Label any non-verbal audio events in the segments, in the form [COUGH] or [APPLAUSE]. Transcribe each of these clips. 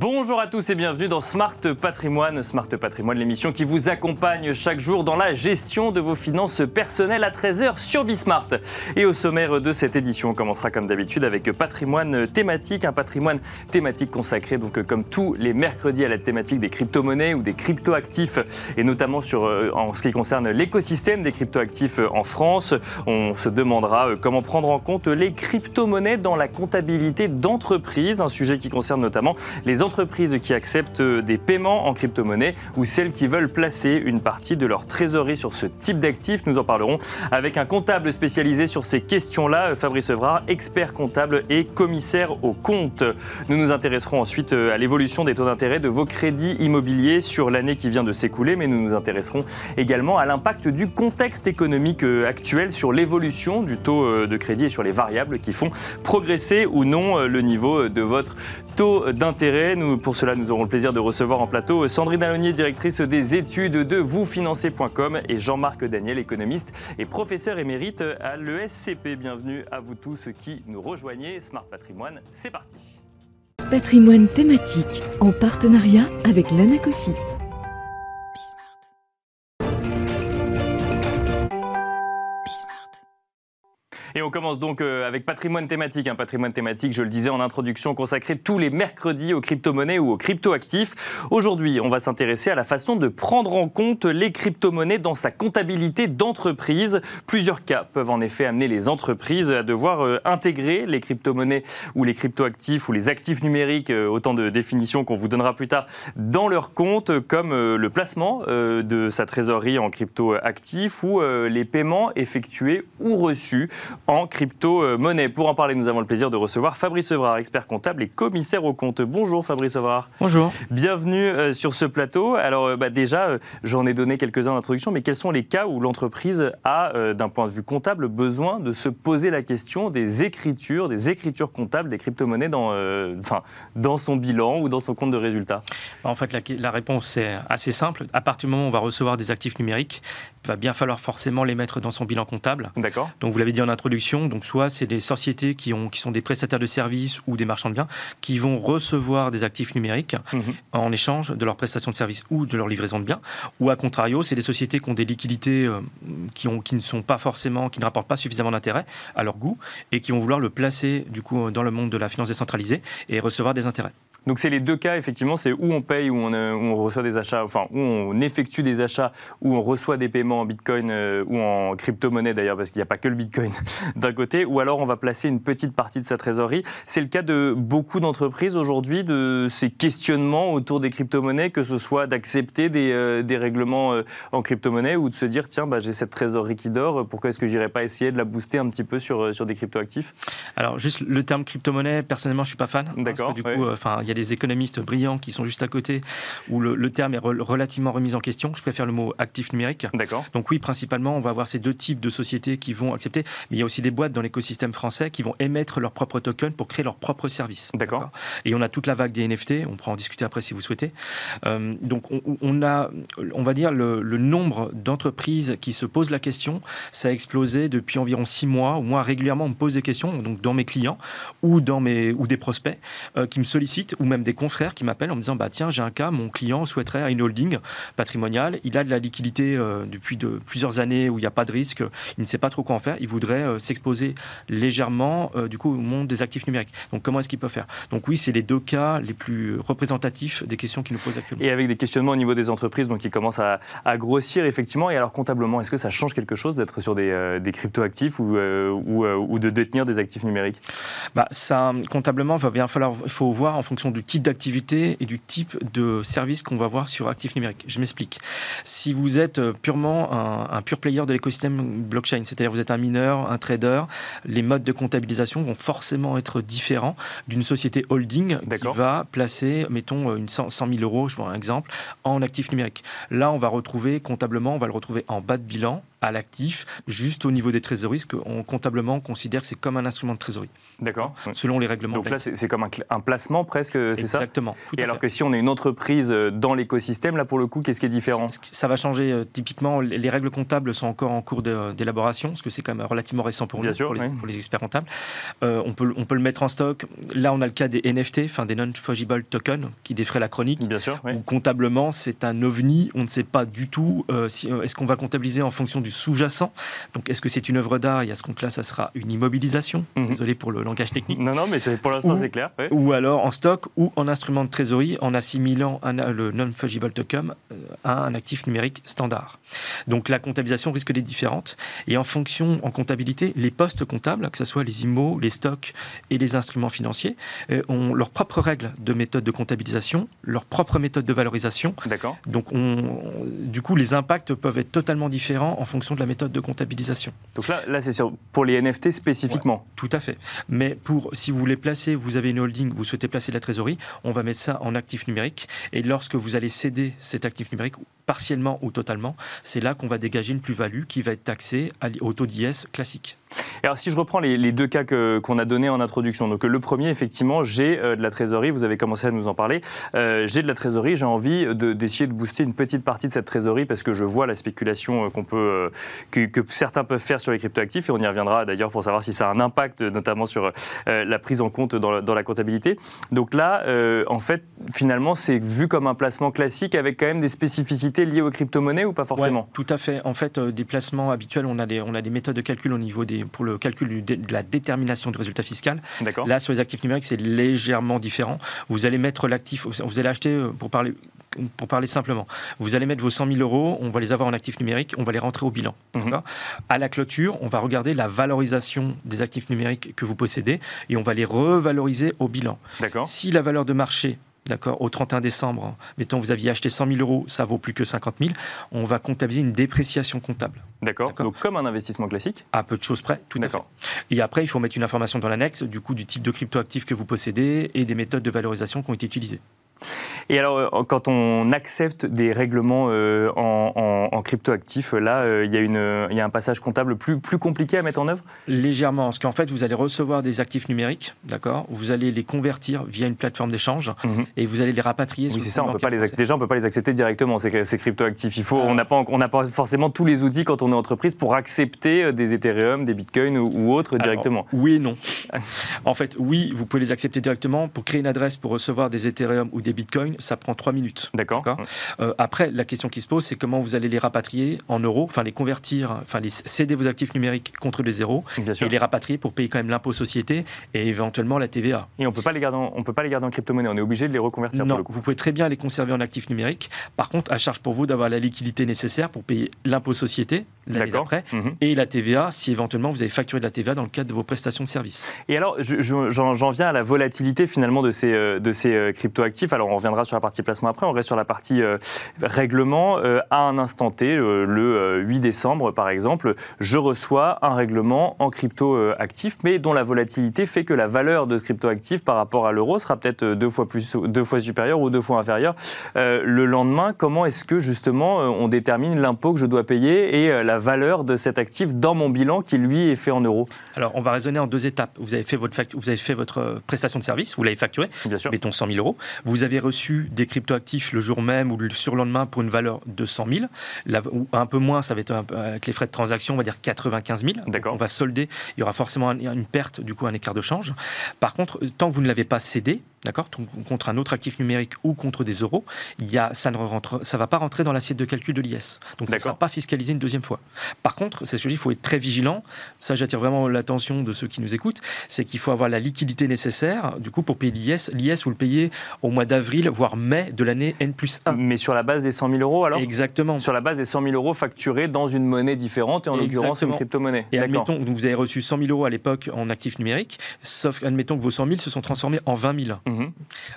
Bonjour à tous et bienvenue dans Smart Patrimoine. Smart Patrimoine, l'émission qui vous accompagne chaque jour dans la gestion de vos finances personnelles à 13h sur Bismart. Et au sommaire de cette édition, on commencera comme d'habitude avec patrimoine thématique, un patrimoine thématique consacré donc comme tous les mercredis à la thématique des crypto-monnaies ou des crypto-actifs et notamment sur, euh, en ce qui concerne l'écosystème des crypto-actifs en France. On se demandera euh, comment prendre en compte les crypto-monnaies dans la comptabilité d'entreprise, un sujet qui concerne notamment les entreprises qui acceptent des paiements en crypto-monnaie ou celles qui veulent placer une partie de leur trésorerie sur ce type d'actifs. Nous en parlerons avec un comptable spécialisé sur ces questions-là, Fabrice Evrard, expert comptable et commissaire aux comptes. Nous nous intéresserons ensuite à l'évolution des taux d'intérêt de vos crédits immobiliers sur l'année qui vient de s'écouler, mais nous nous intéresserons également à l'impact du contexte économique actuel sur l'évolution du taux de crédit et sur les variables qui font progresser ou non le niveau de votre taux d'intérêt. Pour cela, nous aurons le plaisir de recevoir en plateau Sandrine Alonier, directrice des études de vousfinancer.com et Jean-Marc Daniel, économiste et professeur émérite à l'ESCP. Bienvenue à vous tous qui nous rejoignez. Smart Patrimoine, c'est parti. Patrimoine thématique en partenariat avec l'Anacofi. Et on commence donc euh, avec patrimoine thématique. Un patrimoine thématique, je le disais en introduction, consacré tous les mercredis aux crypto-monnaies ou aux crypto-actifs. Aujourd'hui, on va s'intéresser à la façon de prendre en compte les crypto-monnaies dans sa comptabilité d'entreprise. Plusieurs cas peuvent en effet amener les entreprises à devoir euh, intégrer les crypto-monnaies ou les crypto-actifs ou les actifs numériques, euh, autant de définitions qu'on vous donnera plus tard, dans leur compte, comme le placement de sa trésorerie en crypto-actifs ou les paiements effectués ou reçus en crypto-monnaie. Pour en parler, nous avons le plaisir de recevoir Fabrice Evrard, expert comptable et commissaire au compte. Bonjour Fabrice Evrard. Bonjour. Bienvenue euh, sur ce plateau. Alors euh, bah, déjà, euh, j'en ai donné quelques-uns d'introduction, mais quels sont les cas où l'entreprise a, d'un point de vue comptable, besoin de se poser la question des écritures, des écritures comptables des crypto-monnaies dans, enfin, dans son bilan ou dans son compte de résultats? Bah, En fait, la, la réponse est assez simple. À partir du moment où on va recevoir des actifs numériques, va bien falloir forcément les mettre dans son bilan comptable. D'accord. Donc vous l'avez dit en introduction, donc soit c'est des sociétés qui, ont, qui sont des prestataires de services ou des marchands de biens qui vont recevoir des actifs numériques mhm. en échange de leur prestation de services ou de leur livraison de biens. Ou à contrario, c'est des sociétés qui ont des liquidités euh, qui, ont, qui ne sont pas forcément, qui ne rapportent pas suffisamment d'intérêt à leur goût et qui vont vouloir le placer du coup dans le monde de la finance décentralisée et recevoir des intérêts. Donc c'est les deux cas, effectivement, c'est où on paye, où on, euh, on, reçoit des achats, enfin où on effectue des achats, où on reçoit des paiements en Bitcoin euh, ou en crypto-monnaie d'ailleurs, parce qu'il n'y a pas que le Bitcoin [LAUGHS] d'un côté, ou alors on va placer une petite partie de sa trésorerie. C'est le cas de beaucoup d'entreprises aujourd'hui, de ces questionnements autour des crypto-monnaies, que ce soit d'accepter des, euh, des, règlements en crypto-monnaie ou de se dire, tiens, bah, j'ai cette trésorerie qui dort, pourquoi est-ce que j'irais pas essayer de la booster un petit peu sur, sur des crypto-actifs? Alors juste le terme crypto-monnaie, personnellement, je suis pas fan. D'accord. Du coup, enfin, y a des économistes brillants qui sont juste à côté, où le, terme est relativement remis en question. Je préfère le mot actif numérique. D'accord. Donc oui, principalement, on va avoir ces deux types de sociétés qui vont accepter, mais il y a aussi des boîtes dans l'écosystème français qui vont émettre leur propre token pour créer leur propre service. D'accord. Et on a toute la vague des NFT, on pourra en discuter après si vous souhaitez. Euh, donc on, a, on va dire, le, nombre d'entreprises qui se posent la question, ça a explosé depuis environ six mois, moi régulièrement on me pose des questions, donc dans mes clients ou, dans mes, ou des prospects euh, qui me sollicitent, ou même des confrères qui m'appellent en me disant bah tiens j'ai un cas, mon client souhaiterait une holding patrimoniale, il a de la liquidité euh, depuis de plusieurs années où il n'y a pas de risque, il ne sait pas trop quoi en faire, il voudrait euh, s'exposer légèrement euh, du coup au monde des actifs numériques. Donc comment est-ce qu'il peut faire? Donc oui c'est les deux cas les plus représentatifs des questions qui nous posent actuellement. Et avec des questionnements au niveau des entreprises donc qui commencent à, grossir effectivement. Et alors comptablement est-ce que ça change quelque chose d'être sur des, des crypto-actifs ou, ou, ou, de détenir des actifs numériques? Bah, ça comptablement il va bien falloir il faut voir en fonction du type d'activité et du type de service qu'on va voir sur Actif Numérique. Je m'explique. Si vous êtes euh, purement un, pur player de l'écosystème blockchain, c'est-à-dire vous êtes un mineur, un trader, les modes de comptabilisation vont forcément être différents d'une société holding qui va placer, mettons, une 100 000 euros, je prends un exemple, en actif numérique. Là, on va retrouver comptablement, on va le retrouver en bas de bilan à l'actif, juste au niveau des trésoreries, qu'on comptablement on considère que c'est comme un instrument de trésorerie. D'accord. Selon les règlements. Donc là, c'est comme un, placement presque, c'est ça? Exactement. Et alors que si on est une entreprise euh, dans l'écosystème, là pour le coup, qu'est-ce qui est différent? Ça va changer. Euh, typiquement, les règles comptables sont encore en cours d'élaboration, parce que c'est quand même relativement récent pour nous, pour, les, experts comptables. Euh, on, peut, on peut le mettre en stock. Là, on a le cas des NFT, enfin des non-fungible tokens, qui défraient la chronique. Bien sûr. comptablement, c'est un ovni. On ne sait pas du tout si, est-ce qu'on va comptabiliser en fonction du sous-jacent. Donc, est-ce que c'est une œuvre d'art Et à ce compte-là, ça sera une immobilisation? Mhm. Désolé pour le langage technique. Non, non, mais pour l'instant, c'est clair. Ou alors en stock ou en instrument de trésorerie en assimilant un, le non-fungible token euh, à un actif numérique standard. Donc, la comptabilisation risque d'être différente. Et en fonction, en comptabilité, les postes comptables, que ce soit les IMO, les stocks et les instruments financiers, euh, ont leurs propres règles de méthode de comptabilisation, leurs propres méthodes de valorisation. D'accord. Donc, on, du coup, les impacts peuvent être totalement différents en fonction de la méthode de comptabilisation. Donc là, là c'est pour les NFT spécifiquement. tout à fait. Mais pour, si vous voulez placer, vous avez une holding, vous souhaitez placer de la trésorerie, on va mettre ça en actif numérique. Et lorsque vous allez céder cet actif numérique, partiellement ou totalement, c'est là qu'on va dégager une plus-value qui va être taxée au taux d'IS classique. Alors si je reprends les, deux cas qu'on a donnés en introduction, donc le premier effectivement j'ai euh, de la trésorerie, vous avez commencé à nous en parler, euh, j'ai de la trésorerie, j'ai envie d'essayer de, booster une petite partie de cette trésorerie parce que je vois la spéculation euh, qu'on peut, que, certains peuvent faire sur les cryptoactifs et on y reviendra d'ailleurs pour savoir si ça a un impact notamment sur la prise en compte dans la, comptabilité. Donc là en fait finalement c'est vu comme un placement classique avec quand même des spécificités liées aux crypto-monnaies ou pas forcément? Tout à fait. En fait des placements habituels on a des, on a des méthodes de calcul au niveau des pour le calcul de la détermination du résultat fiscal. Là, sur les actifs numériques, c'est légèrement différent. Vous allez mettre l'actif, vous allez acheter, euh, pour parler, pour parler simplement, vous allez mettre vos 100 000 euros, on va les avoir en actifs numériques, on va les rentrer au bilan. Mhm. À la clôture, on va regarder la valorisation des actifs numériques que vous possédez et on va les revaloriser au bilan. Si la valeur de marché D'accord Au 31 décembre, mettons, vous aviez acheté 100 000 euros, ça vaut plus que 50 000. On va comptabiliser une dépréciation comptable. D'accord. Donc, comme un investissement classique À peu de choses près, tout à fait. Et après, il faut mettre une information dans l'annexe, du coup, du type de cryptoactif que vous possédez et des méthodes de valorisation qui ont été utilisées. Et alors, euh, quand on accepte des règlements euh, en, en, cryptoactifs, là, euh, il y, a y un passage comptable plus, plus compliqué à mettre en œuvre? Légèrement, parce qu'en fait, vous allez recevoir des actifs numériques, d'accord? Vous allez les convertir via une plateforme d'échange mhm. et vous allez les rapatrier. Oui, c'est ça, on peut pas les, déjà, on ne peut pas les accepter directement, ces, ces cryptoactifs. Il faut, on n'a pas, forcément tous les outils quand on est entreprise pour accepter des Ethereum, des Bitcoins ou, autres directement. oui et non. [LAUGHS] en fait, oui, vous pouvez les accepter directement pour créer une adresse pour recevoir des Ethereum ou des Bitcoins ça prend trois minutes. D'accord. Euh, après, la question qui se pose, c'est comment vous allez les rapatrier en euros, enfin les convertir, enfin les céder vos actifs numériques contre les zéros et les rapatrier pour payer quand même l'impôt société et éventuellement la TVA. Et on peut pas les garder, on peut pas les garder en crypto-monnaie. On est obligé de les reconvertir. Non, vous pouvez très bien les conserver en actifs numériques. Par contre, à charge pour vous d'avoir la liquidité nécessaire pour payer l'impôt société l'année d'après mhm. et la TVA si éventuellement vous avez facturé de la TVA dans le cadre de vos prestations de services. Et alors, j'en viens à la volatilité finalement de ces, euh, de ces euh, crypto-actifs. Alors, on reviendra sur la partie placement après, on reste sur la partie euh, règlement. Euh, à un instant T, euh, le 8 décembre par exemple, je reçois un règlement en crypto actif, mais dont la volatilité fait que la valeur de ce crypto actif par rapport à l'euro sera peut-être deux fois plus, deux fois supérieure ou deux fois inférieure. le lendemain, comment est-ce que justement on détermine l'impôt que je dois payer et la valeur de cet actif dans mon bilan qui lui est fait en euros? Alors on va raisonner en deux étapes. Vous avez fait votre, vous avez fait votre prestation de service, vous l'avez facturé, Bien sûr. mettons 100 000 euros. Vous avez reçu des crypto actif le jour même ou le surlendemain pour une valeur de 100 000. ou un peu moins, ça va être avec les frais de transaction, on va dire 95 000. On va solder, il y aura forcément une perte, du coup un écart de change. Par contre, tant que vous ne l'avez pas cédé, d'accord, contre un autre actif numérique ou contre des euros, il y a, ça ne rentre, ça va pas rentrer dans l'assiette de calcul de l'IS. Donc ça ne sera pas fiscalisé une deuxième fois. Par contre, c'est ce il faut être très vigilant. Ça, j'attire vraiment l'attention de ceux qui nous écoutent, c'est qu'il faut avoir la liquidité nécessaire, du coup, pour payer l'IS. L'IS, vous le payez au mois d'avril, voire mai de l'année N plus 1. Mais sur la base des 100 000 euros, alors? Exactement. Sur la base des 100 000 euros facturés dans une monnaie différente, et en l'occurrence une crypto-monnaie. Et admettons, donc vous avez reçu 100 000 euros à l'époque en actif numérique, sauf admettons que vos 100 000 se sont transformés en 20 000.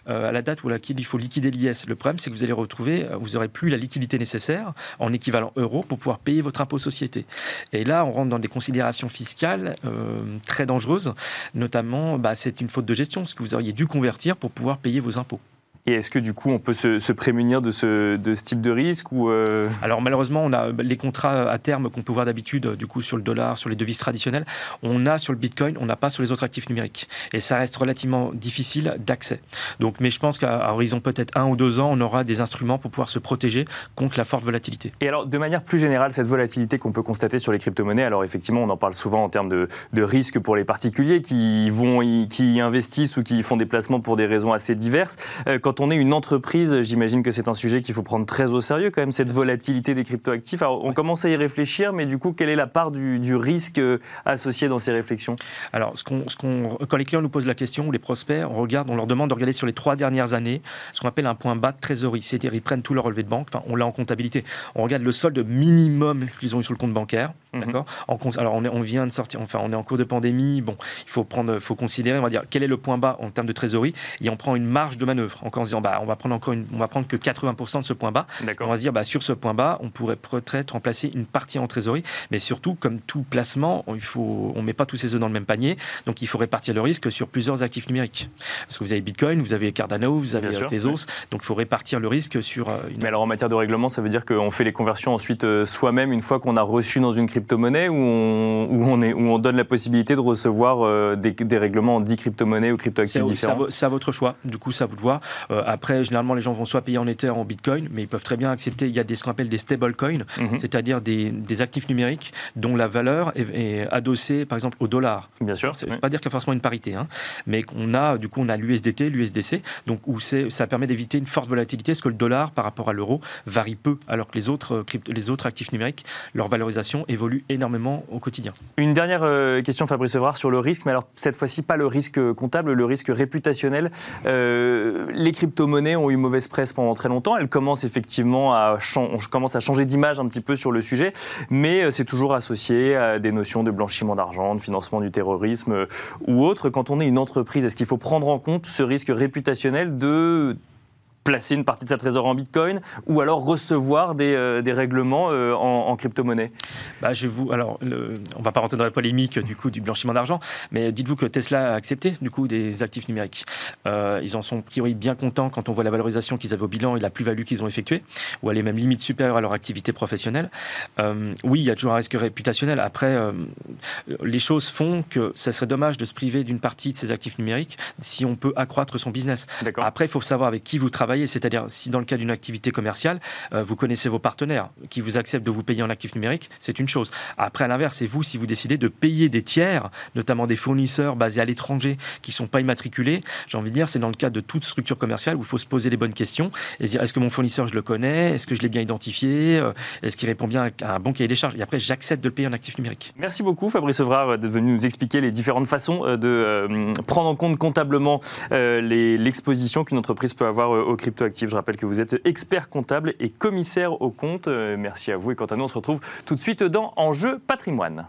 Euh, à la date où il faut liquider l'IS. Le problème, c'est que vous allez retrouver, euh, vous n'aurez plus la liquidité nécessaire en équivalent euro pour pouvoir payer votre impôt société. Et là, on rentre dans des considérations fiscales euh, très dangereuses, notamment, bah, c'est une faute de gestion, ce que vous auriez dû convertir pour pouvoir payer vos impôts. Et est-ce que du coup on peut se, prémunir de ce, de ce, type de risque ou euh Alors malheureusement, on a les contrats à terme qu'on peut voir d'habitude du coup sur le dollar, sur les devises traditionnelles, on a sur le Bitcoin, on n'a pas sur les autres actifs numériques. Et ça reste relativement difficile d'accès. Donc, mais je pense qu'à horizon peut-être un ou deux ans, on aura des instruments pour pouvoir se protéger contre la forte volatilité. Et alors, de manière plus générale, cette volatilité qu'on peut constater sur les crypto-monnaies, alors effectivement, on en parle souvent en termes de, de risques pour les particuliers qui vont, qui investissent ou qui font des placements pour des raisons assez diverses. Euh, quand on est une entreprise, j'imagine que c'est un sujet qu'il faut prendre très au sérieux quand même, cette volatilité des cryptoactifs. Alors, on commence à y réfléchir, mais du coup, quelle est la part du, risque euh, associé dans ces réflexions? Alors, ce qu'on, ce qu'on, quand les clients nous posent la question, ou les prospects, on regarde, on leur demande de regarder sur les trois dernières années ce qu'on appelle un point bas de trésorerie. C'est-à-dire, ils prennent tout leur relevé de banque, enfin, on l'a en comptabilité. On regarde le solde minimum qu'ils ont eu sur le compte bancaire. Mhm. D'accord? Alors, on, est, on vient de sortir, enfin, on est en cours de pandémie. Bon, il faut, prendre, faut considérer, on va dire, quel est le point bas en termes de trésorerie et on prend une marge de manœuvre. Encore en se disant, bah, on va prendre encore une, on va prendre que 80% de ce point bas. On va se dire, bah, sur ce point bas, on pourrait peut-être remplacer une partie en trésorerie. Mais surtout, comme tout placement, il faut, on met pas tous ses œufs dans le même panier. Donc, il faut répartir le risque sur plusieurs actifs numériques. Parce que vous avez Bitcoin, vous avez Cardano, vous avez euh, Tezos. Donc, il faut répartir le risque sur. Euh, une... Mais alors, en matière de règlement, ça veut dire qu'on fait les conversions ensuite euh, soi-même une fois qu'on a reçu dans une crypto-monnaie ou on, où on, est, où on donne la possibilité de recevoir des, des, règlements dits crypto-monnaies ou crypto-actifs différents C'est à, votre choix. Du coup, ça vous le voir. Après, généralement, les gens vont soit payer en Ether, en Bitcoin, mais ils peuvent très bien accepter. Il y a des, ce qu'on appelle des stablecoins, mhm. c'est-à-dire des, des, actifs numériques dont la valeur est, adossée, par exemple, au dollar. Bien sûr. Ça ne veut pas dire qu'il y a forcément une parité, hein, mais qu'on a, du coup, on a l'USDT, l'USDC, donc où ça permet d'éviter une forte volatilité, parce que le dollar, par rapport à l'euro, varie peu, alors que les autres, euh, les autres actifs numériques, leur valorisation évolue énormément au quotidien. Une dernière euh, question, Fabrice Evrard, sur le risque, mais alors cette fois-ci, pas le risque comptable, le risque réputationnel. Euh, les crypto-monnaies ont eu mauvaise presse pendant très longtemps. Elles commencent effectivement à, commence à changer d'image un petit peu sur le sujet, mais c'est toujours associé à des notions de blanchiment d'argent, de financement du terrorisme ou autre. Quand on est une entreprise, est-ce qu'il faut prendre en compte ce risque réputationnel de placer une partie de sa trésorerie en bitcoin ou alors recevoir des, euh, des règlements euh, en, crypto-monnaie bah, je vous, alors, le, On ne va pas rentrer dans la polémique du coup du blanchiment d'argent, mais dites-vous que Tesla a accepté du coup des actifs numériques. Euh, ils en sont a priori bien contents quand on voit la valorisation qu'ils avaient au bilan et la plus-value qu'ils ont effectuée, ou elle est même limite supérieure à leur activité professionnelle. oui, il y a toujours un risque réputationnel. Après, les choses font que ça serait dommage de se priver d'une partie de ces actifs numériques si on peut accroître son business. Après, il faut savoir avec qui vous travaillez c'est-à-dire si dans le cas d'une activité commerciale, euh, vous connaissez vos partenaires qui vous acceptent de vous payer en actif numérique, c'est une chose. Après, à l'inverse, c'est vous si vous décidez de payer des tiers, notamment des fournisseurs basés à l'étranger qui ne sont pas immatriculés. J'ai envie de dire, c'est dans le cas de toute structure commerciale où il faut se poser les bonnes questions et dire est-ce que mon fournisseur, je le connais? Est-ce que je l'ai bien identifié? Euh, Est-ce qu'il répond bien à un bon cahier des charges? Et après, j'accepte de le payer en actif numérique. Merci beaucoup, Fabrice Evrard, d'être venu nous expliquer les différentes façons euh, de prendre en compte comptablement l'exposition qu'une entreprise peut avoir au Je rappelle que vous êtes expert comptable et commissaire au compte. Euh, merci à vous et quant à nous, on se retrouve tout de suite dans Enjeu patrimoine.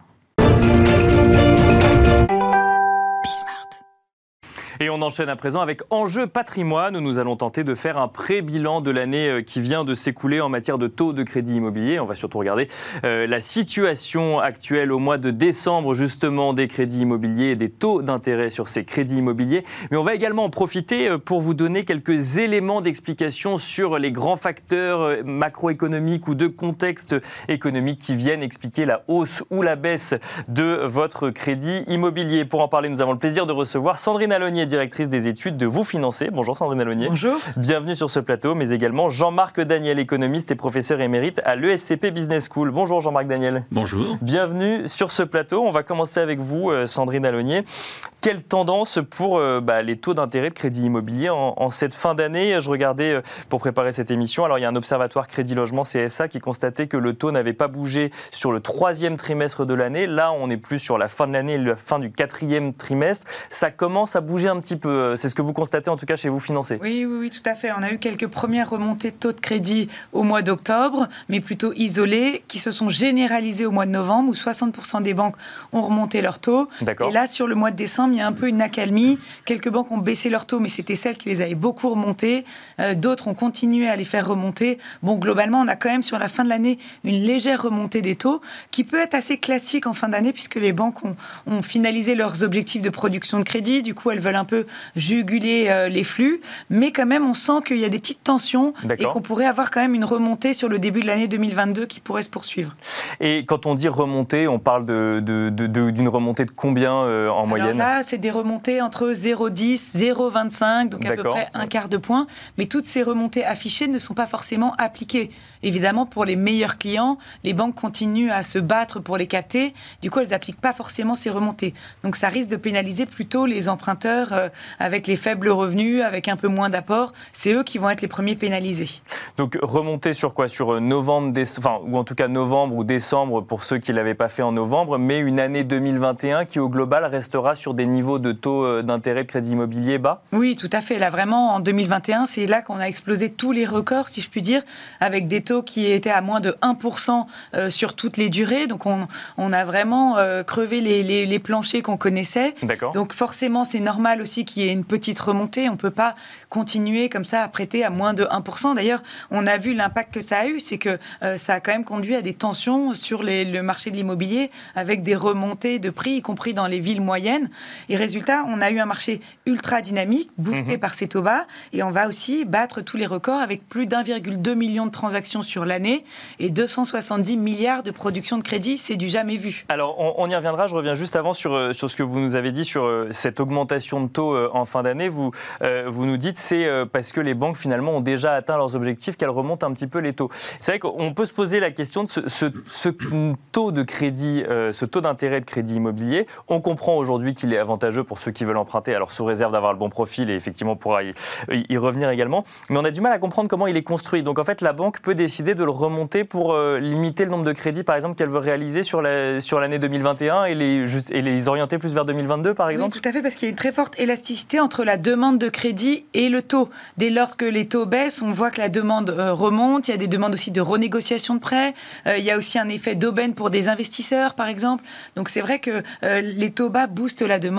Et on enchaîne à présent avec Enjeu patrimoine où nous allons tenter de faire un pré-bilan de l'année euh, qui vient de s'écouler en matière de taux de crédit immobilier. On va surtout regarder euh, la situation actuelle au mois de décembre justement des crédits immobiliers et des taux d'intérêt sur ces crédits immobiliers. Mais on va également en profiter euh, pour vous donner quelques éléments d'explication sur les grands facteurs macroéconomiques ou de contexte économique qui viennent expliquer la hausse ou la baisse de votre crédit immobilier. Pour en parler, nous avons le plaisir de recevoir Sandrine Alonier directrice des études de Vous Financer. Bonjour Sandrine Alonier. Bonjour. Bienvenue sur ce plateau, mais également Jean-Marc Daniel, économiste et professeur émérite à l'ESCP Business School. Bonjour Jean-Marc Daniel. Bonjour. Bienvenue sur ce plateau. On va commencer avec vous, euh, Sandrine Alonier. Quelle tendance pour euh, bah, les taux d'intérêt de crédit immobilier en, cette fin d'année? Je regardais euh, pour préparer cette émission. Alors il y a un observatoire Crédit Logement CSA qui constatait que le taux n'avait pas bougé sur le troisième trimestre de l'année. Là, on est plus sur la fin de l'année, la fin du quatrième trimestre. Ça commence à bouger un petit peu. Euh, c'est ce que vous constatez en tout cas chez vous financez. Oui, oui, oui, tout à fait. On a eu quelques premières remontées de taux de crédit au mois d'octobre, mais plutôt isolées, qui se sont généralisées au mois de novembre, où 60% des banques ont remonté leur taux. Et là, sur le mois de décembre, il y a un peu une accalmie. Quelques banques ont baissé leurs taux, mais c'était celles qui les avaient beaucoup remontés. Euh, d'autres ont continué à les faire remonter. Bon, globalement, on a quand même sur la fin de l'année une légère remontée des taux qui peut être assez classique en fin d'année puisque les banques ont, finalisé leurs objectifs de production de crédit. Du coup, elles veulent un peu juguler euh, les flux. Mais quand même, on sent qu'il y a des petites tensions et qu'on pourrait avoir quand même une remontée sur le début de l'année 2022 qui pourrait se poursuivre. Et quand on dit remontée, on parle d'une de, de, remontée de combien euh, en moyenne? Là, c'est des remontées entre 0,10, 0,25, donc à peu près un quart de point. Mais toutes ces remontées affichées ne sont pas forcément appliquées. Évidemment, pour les meilleurs clients, les banques continuent à se battre pour les capter. Du coup, elles n'appliquent pas forcément ces remontées. Donc, ça risque de pénaliser plutôt les emprunteurs euh, avec les faibles revenus, avec un peu moins d'apport. C'est eux qui vont être les premiers pénalisés. Donc, remonter sur quoi? Sur euh, novembre, enfin, ou en tout cas novembre ou décembre pour ceux qui ne l'avaient pas fait en novembre, mais une année 2021 qui, au global, restera sur des niveaux de taux euh, d'intérêt de crédit immobilier bas Oui, tout à fait. Là, vraiment, en 2021, c'est là qu'on a explosé tous les records, si je puis dire, avec des taux qui était à moins de 1% euh, sur toutes les durées. Donc on, on a vraiment euh, crevé les, les, planchers qu'on connaissait. Donc forcément, c'est normal aussi qu'il y ait une petite remontée. On ne peut pas continuer comme ça à prêter à moins de 1%. D'ailleurs, on a vu l'impact que ça a eu, c'est que euh, ça a quand même conduit à des tensions sur le marché de l'immobilier avec des remontées de prix, y compris dans les villes moyennes. Et résultat, on a eu un marché ultra dynamique, boosté mhm. par ces taux bas, et on va aussi battre tous les records avec plus d'1,2 million de transactions sur l'année et 270 milliards de production de crédit, c'est du jamais vu. Alors on, y reviendra, je reviens juste avant sur, euh, sur ce que vous nous avez dit sur euh, cette augmentation de taux euh, en fin d'année. Vous, vous nous dites c'est parce que les banques finalement ont déjà atteint leurs objectifs qu'elles remontent un petit peu les taux. C'est vrai qu'on peut se poser la question de ce, ce, taux de crédit, ce taux d'intérêt de crédit immobilier. On comprend aujourd'hui qu'il est avantageux pour ceux qui veulent emprunter, alors sous réserve d'avoir le bon profil et effectivement pourra y, y revenir également. Mais on a du mal à comprendre comment il est construit. Donc en fait la banque peut décider de le remonter pour euh, limiter le nombre de crédits, par exemple, qu'elle veut réaliser sur l'année sur 2021 et les, juste, et les orienter plus vers 2022, par exemple? Oui, tout à fait, parce qu'il y a une très forte élasticité entre la demande de crédit et le taux. Dès lors que les taux baissent, on voit que la demande euh, remonte. Il y a des demandes aussi de renégociation de prêts. Euh, il y a aussi un effet d'aubaine pour des investisseurs, par exemple. Donc c'est vrai que les taux bas boostent la demande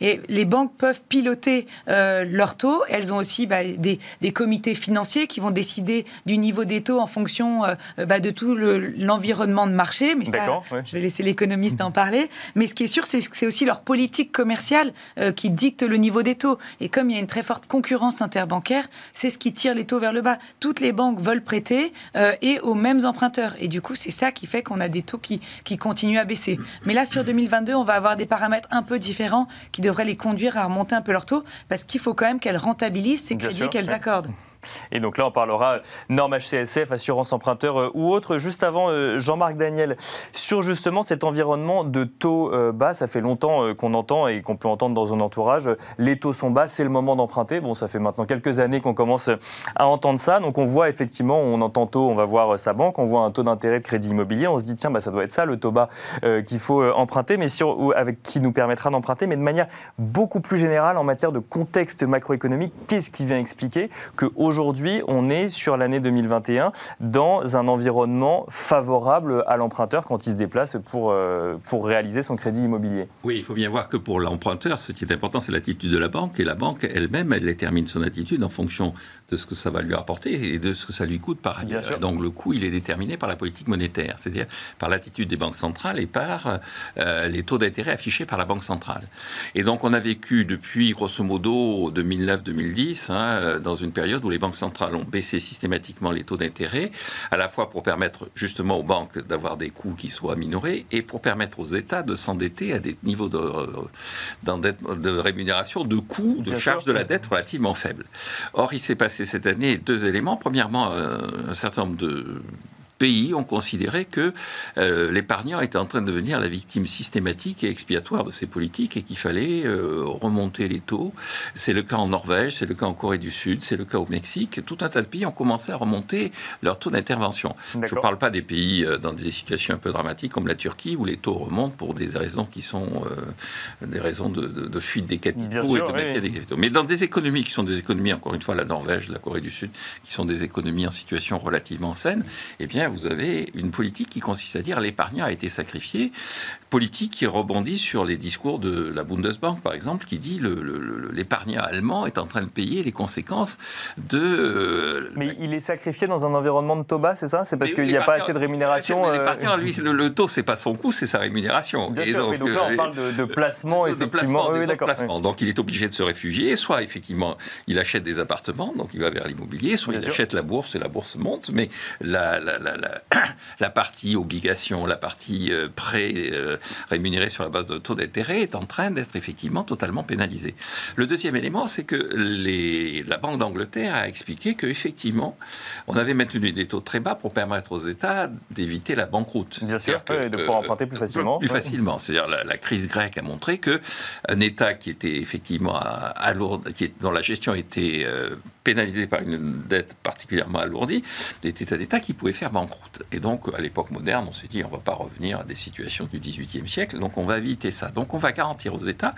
et les banques peuvent piloter leurs taux. Elles ont aussi bah, des, des comités financiers qui vont décider du niveau des taux en fonction euh, bah, de tout l'environnement de marché. Mais ça, je vais laisser l'économiste en parler. Mais ce qui est sûr, c'est que c'est aussi leur politique commerciale euh, qui dicte le niveau des taux. Et comme il y a une très forte concurrence interbancaire, c'est ce qui tire les taux vers le bas. Toutes les banques veulent prêter euh, et aux mêmes emprunteurs. Et du coup, c'est ça qui fait qu'on a des taux qui, qui continuent à baisser. Mais là, sur 2022, on va avoir des paramètres un peu différents qui devraient les conduire à remonter un peu leur taux parce qu'il faut quand même qu'elles rentabilisent ces crédits qu'elles accordent. Et donc là, on parlera normes HCSF, assurance emprunteur euh, ou autre. Juste avant, euh, Jean-Marc Daniel, sur justement cet environnement de taux euh, bas, ça fait longtemps qu'on entend et qu'on peut entendre dans son entourage, les taux sont bas, c'est le moment d'emprunter. Bon, ça fait maintenant quelques années qu'on commence à entendre ça. Donc on voit effectivement, on entend taux, on va voir sa banque, on voit un taux d'intérêt de crédit immobilier, on se dit tiens, bah, ça doit être ça le taux bas qu'il faut emprunter, mais avec, qui nous permettra d'emprunter, mais de manière beaucoup plus générale en matière de contexte macroéconomique. Qu'est-ce qui vient expliquer qu'aujourd'hui, aujourd'hui, on est sur l'année 2021 dans un environnement favorable à l'emprunteur quand il se déplace pour, euh, pour réaliser son crédit immobilier. Oui, il faut bien voir que pour l'emprunteur, ce qui est important, c'est l'attitude de la banque. Et la banque elle-même, elle détermine son attitude en fonction de ce que ça va lui apporter et de ce que ça lui coûte par ailleurs. Donc le coût, il est déterminé par la politique monétaire, c'est-à-dire par l'attitude des banques centrales et par euh, les taux d'intérêt affichés par la Banque centrale. Et donc on a vécu depuis, grosso modo, 2009-2010, hein, dans une période où les banques centrales ont baissé systématiquement les taux d'intérêt, à la fois pour permettre justement aux banques d'avoir des coûts qui soient minorés et pour permettre aux États de s'endetter à des niveaux de, de rémunération, de coûts, de charges de la dette relativement faibles. Or, il s'est passé cette année deux éléments. Premièrement, euh, un certain nombre de pays ont considéré que euh, l'épargnant était en train de devenir la victime systématique et expiatoire de ces politiques et qu'il fallait euh, remonter les taux. C'est le cas en Norvège, c'est le cas en Corée du Sud, c'est le cas au Mexique. Tout un tas de pays ont commencé à remonter leur taux d'intervention. Je ne parle pas des pays euh, dans des situations un peu dramatiques comme la Turquie où les taux remontent pour des raisons qui sont des raisons de, fuite des capitaux et de maintien des capitaux. Mais dans des économies qui sont des économies, encore une fois, la Norvège, la Corée du Sud, qui sont des économies en situation relativement saine, eh bien, vous avez une politique qui consiste à dire l'épargnant a été sacrifié. Politique qui rebondit sur les discours de la Bundesbank, par exemple, qui dit le, l'épargnant allemand est en train de payer les conséquences de. Euh, mais il est sacrifié dans un environnement de Toba, c'est ça? C'est parce qu'il n'y a pas assez de rémunération L'épargnant, lui, le, taux, c'est pas son coût, c'est sa rémunération. Bien sûr, donc, donc là, on parle de, placement, effectivement. De placement, Donc il est obligé de se réfugier, soit effectivement, il achète des appartements, donc il va vers l'immobilier, soit il achète la bourse et la bourse monte, mais la, la, la, [COUGHS] la partie obligation, la partie euh, prêt euh, rémunéré sur la base de taux d'intérêt est en train d'être effectivement totalement pénalisé. Le deuxième élément, c'est que les, la Banque d'Angleterre a expliqué qu'effectivement, on avait maintenu des taux très bas pour permettre aux États d'éviter la banqueroute. Bien sûr, de pouvoir emprunter plus facilement. Plus, facilement. C'est-à-dire la, la, crise grecque a montré qu'un État qui était effectivement à, qui dont la gestion était euh, pénalisé par une dette particulièrement alourdie, était un État qui pouvait faire banqueroute. Et donc, à l'époque moderne, on s'est dit, on ne va pas revenir à des situations du XVIIIe siècle, donc on va éviter ça. Donc, on va garantir aux États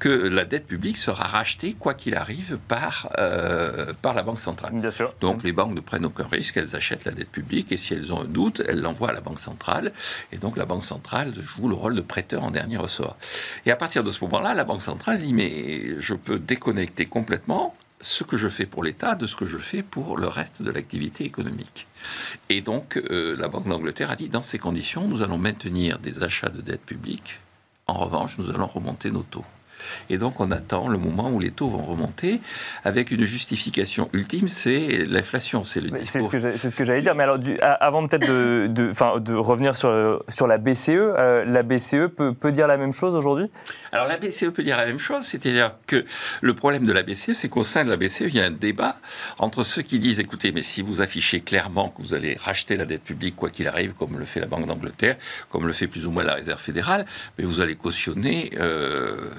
que la dette publique sera rachetée, quoi qu'il arrive, par, euh, par la Banque centrale. Bien sûr. Donc, les banques ne prennent aucun risque, elles achètent la dette publique, et si elles ont un doute, elles l'envoient à la Banque centrale. Et donc, la Banque centrale joue le rôle de prêteur en dernier ressort. Et à partir de ce moment-là, la Banque centrale dit, mais je peux déconnecter complètement ce que je fais pour l'État de ce que je fais pour le reste de l'activité économique. Et donc, euh, la Banque d'Angleterre a dit, dans ces conditions, nous allons maintenir des achats de dette publique. En revanche, nous allons remonter nos taux. Et donc on attend le moment où les taux vont remonter avec une justification ultime, c'est l'inflation, c'est le discours. C'est ce que j'allais dire. Mais alors, avant peut-être de, de, revenir sur, sur la BCE, euh, la BCE peut, peut, dire la même chose aujourd'hui? Alors la BCE peut dire la même chose, c'est-à-dire que le problème de la BCE, c'est qu'au sein de la BCE, il y a un débat entre ceux qui disent, écoutez, mais si vous affichez clairement que vous allez racheter la dette publique, quoi qu'il arrive, comme le fait la Banque d'Angleterre, comme le fait plus ou moins la Réserve fédérale, mais vous allez cautionner... Euh,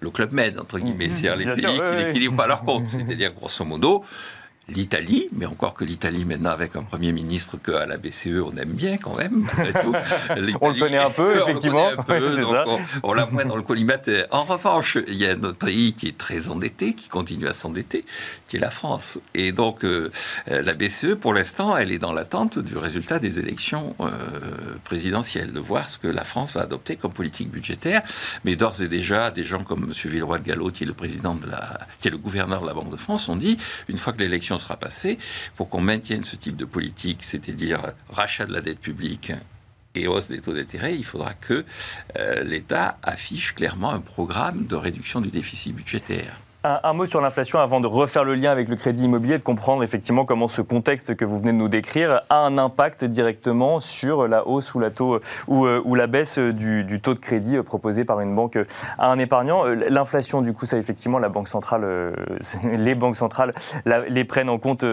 le Club Med, entre guillemets, mmh. c'est-à-dire les pays qui n'équilibrent pas leur compte. C'est-à-dire, grosso modo, l'Italie, mais encore que l'Italie maintenant avec un Premier ministre qu'à la BCE on aime bien quand même, tout. [LAUGHS] on le connaît un peu, [LAUGHS] effectivement. [LAUGHS] On, l'a moins dans le collimateur. En revanche, il y a un autre pays qui est très endetté, qui continue à s'endetter, qui est la France. Et donc euh, la BCE, pour l'instant, elle est dans l'attente du résultat des élections euh, présidentielles, de voir ce que la France va adopter comme politique budgétaire. Mais d'ores et déjà, des gens comme M. Villeroy de Gallo, qui est le président de la, qui est le gouverneur de la Banque de France, ont dit une fois que l'élection sera passé, pour qu'on maintienne ce type de politique, c'est-à-dire rachat de la dette publique et hausse des taux d'intérêt, il faudra que euh, l'État affiche clairement un programme de réduction du déficit budgétaire. Un, mot sur l'inflation avant de refaire le lien avec le crédit immobilier, de comprendre effectivement comment ce contexte que vous venez de nous décrire a un impact directement sur la hausse ou la, taux, ou, euh, la baisse du, taux de crédit proposé par une banque à un épargnant. Euh, l'inflation, du coup, ça effectivement, la banque centrale, euh, [LAUGHS] les banques centrales les prennent en compte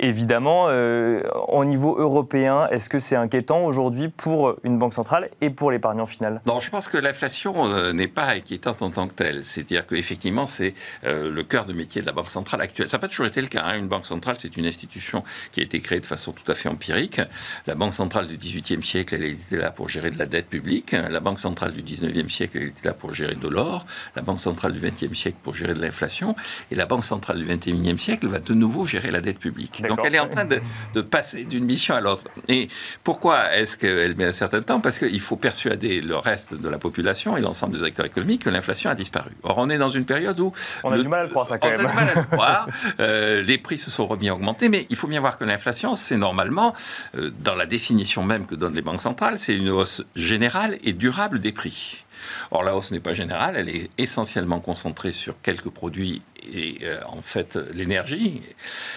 évidemment. au niveau européen, est-ce que c'est inquiétant aujourd'hui pour une banque centrale et pour l'épargnant final? Non, je pense que l'inflation n'est pas inquiétante en tant que telle. C'est-à-dire qu'effectivement, c'est euh, le cœur de métier de la Banque centrale actuelle. Ça n'a pas toujours été le cas. Hein. Une banque centrale, c'est une institution qui a été créée de façon tout à fait empirique. La Banque centrale du XVIIIe siècle, elle était là pour gérer de la dette publique. La Banque centrale du XIXe siècle, elle était là pour gérer de l'or. La Banque centrale du XXe siècle pour gérer de l'inflation. Et la Banque centrale du XXIe siècle va de nouveau gérer la dette publique. Donc elle est en train de, de passer d'une mission à l'autre. Et pourquoi est-ce qu'elle met un certain temps? Parce qu'il faut persuader le reste de la population et l'ensemble des acteurs économiques que l'inflation a disparu. Or, on est dans une période où on a du mal à le croire, ça, quand même. On a du mal à le [LAUGHS] croire. Euh, les prix se sont remis à augmenter, mais il faut bien voir que l'inflation, c'est normalement, euh, dans la définition même que donnent les banques centrales, c'est une hausse générale et durable des prix. Or, la hausse n'est pas générale, elle est essentiellement concentrée sur quelques produits et euh, en fait l'énergie,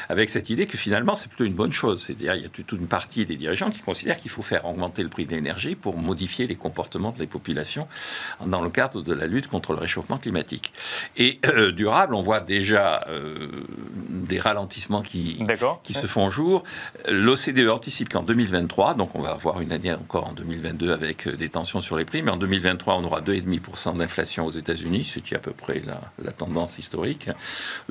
avec cette idée que finalement c'est plutôt une bonne chose. C'est-à-dire il y a toute une partie des dirigeants qui considèrent qu'il faut faire augmenter le prix de l'énergie pour modifier les comportements de la population dans le cadre de la lutte contre le réchauffement climatique. Et euh, durable, on voit déjà euh, des ralentissements qui, qui se font jour. L'OCDE anticipe qu'en 2023, donc on va avoir une année encore en 2022 avec des tensions sur les prix, mais en 2023 on aura 2,5% d'inflation aux États-Unis, ce qui est à peu près la, la tendance historique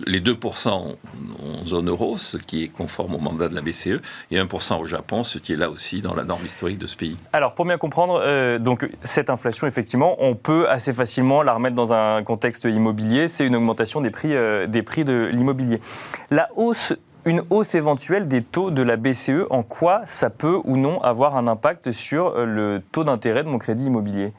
les 2% en zone euro, ce qui est conforme au mandat de la BCE, et 1% au Japon, ce qui est là aussi dans la norme historique de ce pays. Alors, pour bien comprendre, euh, donc cette inflation, effectivement, on peut assez facilement la remettre dans un contexte immobilier. C'est une augmentation des prix, euh, des prix de l'immobilier. La hausse une hausse éventuelle des taux de la BCE, en quoi ça peut ou non avoir un impact sur le taux d'intérêt de mon crédit immobilier?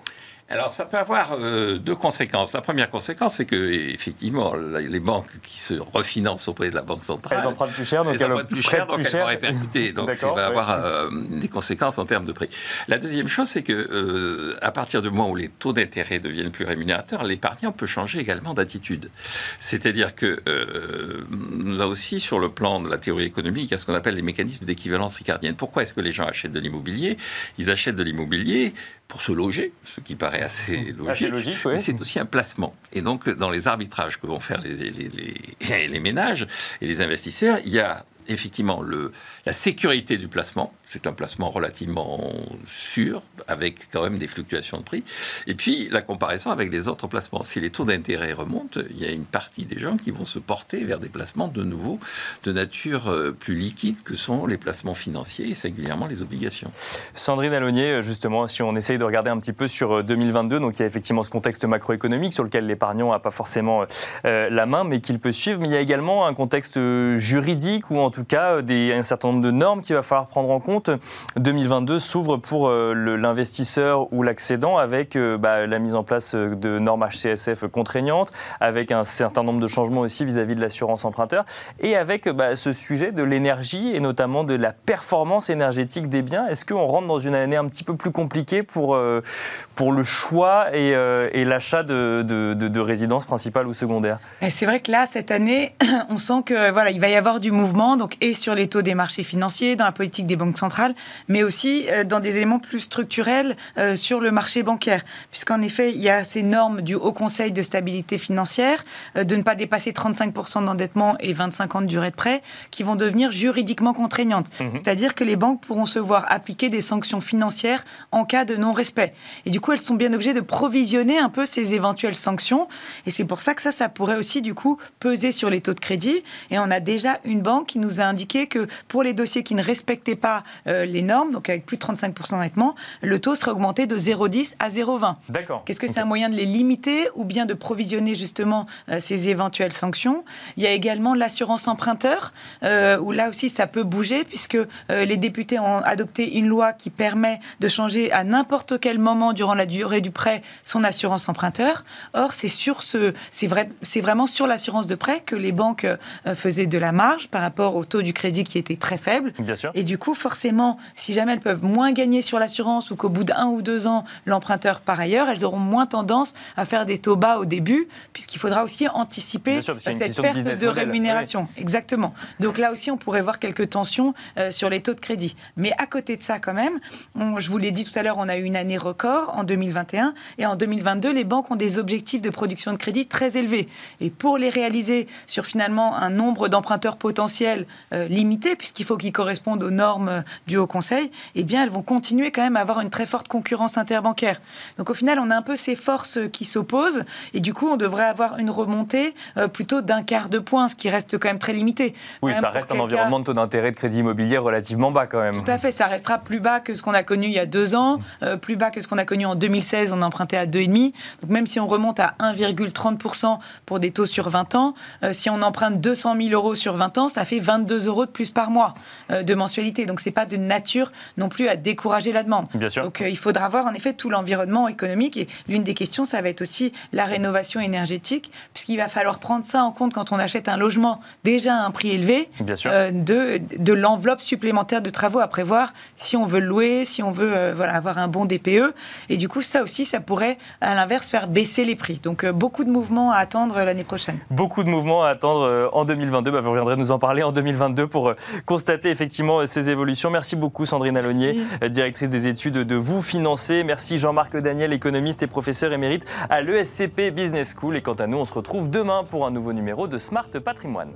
Alors, ça peut avoir euh, deux conséquences. La première conséquence, c'est que effectivement, les banques qui se refinancent auprès de la banque centrale, elles empruntent plus cher, donc elles plus cher, donc elles vont répercuter. Donc, ça va avoir euh, des conséquences en termes de prix. La deuxième chose, c'est que euh, à partir du moment où les taux d'intérêt deviennent plus rémunérateurs, l'épargnant peut changer également d'attitude. C'est-à-dire que là aussi, sur le plan de la théorie économique, il y a ce qu'on appelle les mécanismes d'équivalence ricardienne. Pourquoi est-ce que les gens achètent de l'immobilier? Ils achètent de l'immobilier pour se loger, ce qui paraît assez logique, mais c'est aussi un placement. Et donc, dans les arbitrages que vont faire les, les, les [LAUGHS] ménages et les investisseurs, il y a effectivement le, la sécurité du placement. C'est un placement relativement sûr, avec quand même des fluctuations de prix. Et puis la comparaison avec les autres placements. Si les taux d'intérêt remontent, il y a une partie des gens qui vont se porter vers des placements de nouveau de nature euh, plus liquide que sont les placements financiers et singulièrement les obligations. Sandrine Alonier, euh, justement, si on essaye de regarder un petit peu sur 2022, euh, donc il y a effectivement ce contexte macroéconomique sur lequel l'épargnant n'a pas forcément la main, mais qu'il peut suivre. Mais il y a également un contexte juridique ou en tout cas un certain nombre de normes qu'il va falloir prendre en compte. 2022 s'ouvre pour euh, l'investisseur ou l'accédant avec euh, bah, la mise en place de normes HCSF contraignantes, avec un certain nombre de changements aussi vis-à-vis de l'assurance emprunteur, et avec bah, ce sujet de l'énergie et notamment de la performance énergétique des biens. Est-ce qu'on rentre dans une année un petit peu plus compliquée pour, euh, pour le choix et, l'achat de, de, de, résidences principales ou secondaires? C'est vrai que là, cette année, [CLEARS THROAT] on sent que voilà, il va y avoir du mouvement, donc et sur les taux des marchés financiers, dans la politique des banques centrales, mais aussi euh, dans des éléments plus structurels euh, sur le marché bancaire. Puisqu'en effet, il y a ces normes du Haut Conseil de stabilité financière euh, de ne pas dépasser 35% d'endettement et 25 ans de durée de prêt qui vont devenir juridiquement contraignantes. Mhm. C'est-à-dire que les banques pourront se voir appliquer des sanctions financières en cas de non-respect. Et du coup, elles sont bien obligées de provisionner un peu ces éventuelles sanctions. Et c'est pour ça que ça, ça pourrait aussi, du coup, peser sur les taux de crédit. Et on a déjà une banque qui nous a indiqué que pour les dossiers qui ne respectaient pas euh, les normes, donc avec plus de 35% d'endettement, le taux serait augmenté de 0,10 à 0,20. D'accord. Qu'est-ce que c'est un moyen de les limiter ou bien de provisionner justement euh, ces éventuelles sanctions? Il y a également l'assurance emprunteur, euh, où là aussi ça peut bouger, puisque les députés ont adopté une loi qui permet de changer à n'importe quel moment durant la durée du prêt son assurance emprunteur. Or, c'est sur ce, c'est vrai, c'est vraiment sur l'assurance de prêt que les banques faisaient de la marge par rapport au taux du crédit qui était très faible. Bien sûr. Et du coup, forcément, si jamais elles peuvent moins gagner sur l'assurance ou qu'au bout d'un ou deux ans, l'emprunteur par ailleurs, elles auront moins tendance à faire des taux bas au début, puisqu'il faudra aussi anticiper cette perte de, rémunération. Exactement. Donc là aussi, on pourrait voir quelques tensions euh, sur les taux de crédit. Mais à côté de ça, quand même, je vous l'ai dit tout à l'heure, on a eu une année record en 2021 et en 2022, les banques ont des objectifs de production de crédit très élevés. Et pour les réaliser sur finalement un nombre d'emprunteurs potentiels euh, limité, puisqu'il faut qu'ils correspondent aux normes du Haut Conseil, eh bien, elles vont continuer quand même à avoir une très forte concurrence interbancaire. Donc, au final, on a un peu ces forces qui s'opposent, et du coup, on devrait avoir une remontée euh, plutôt d'un quart de point, ce qui reste quand même très limité. Oui, ça reste un environnement de taux d'intérêt de crédit immobilier relativement bas quand même. Tout à fait, ça restera plus bas que ce qu'on a connu il y a deux ans, euh, plus bas que ce qu'on a connu en 2016, on empruntait à 2,5. Donc, même si on remonte à 1,30% pour des taux sur 20 ans, si on emprunte 200 000 euros sur 20 ans, ça fait 22 euros de plus par mois euh, de mensualité. Donc, c'est pas de nature non plus à décourager la demande. Bien sûr. Donc, euh, il faudra voir en effet tout l'environnement économique. Et l'une des questions, ça va être aussi la rénovation énergétique, puisqu'il va falloir prendre ça en compte quand on achète un logement déjà à un prix élevé, Bien sûr. Euh, de, de l'enveloppe supplémentaire de travaux à prévoir si on veut louer, si on veut voilà, avoir un bon DPE. Et du coup, ça aussi, ça pourrait, à l'inverse, faire baisser les prix. Donc, beaucoup de mouvements à attendre l'année prochaine. Beaucoup de mouvements à attendre en 2022. Bah, vous reviendrez nous en parler en 2022 pour constater effectivement ces évolutions. Merci beaucoup Sandrine Alonier, directrice des études de Vous Financer. Merci Jean-Marc Daniel, économiste et professeur émérite à l'ESCP Business School. Et quant à nous, on se retrouve demain pour un nouveau numéro de Smart Patrimoine.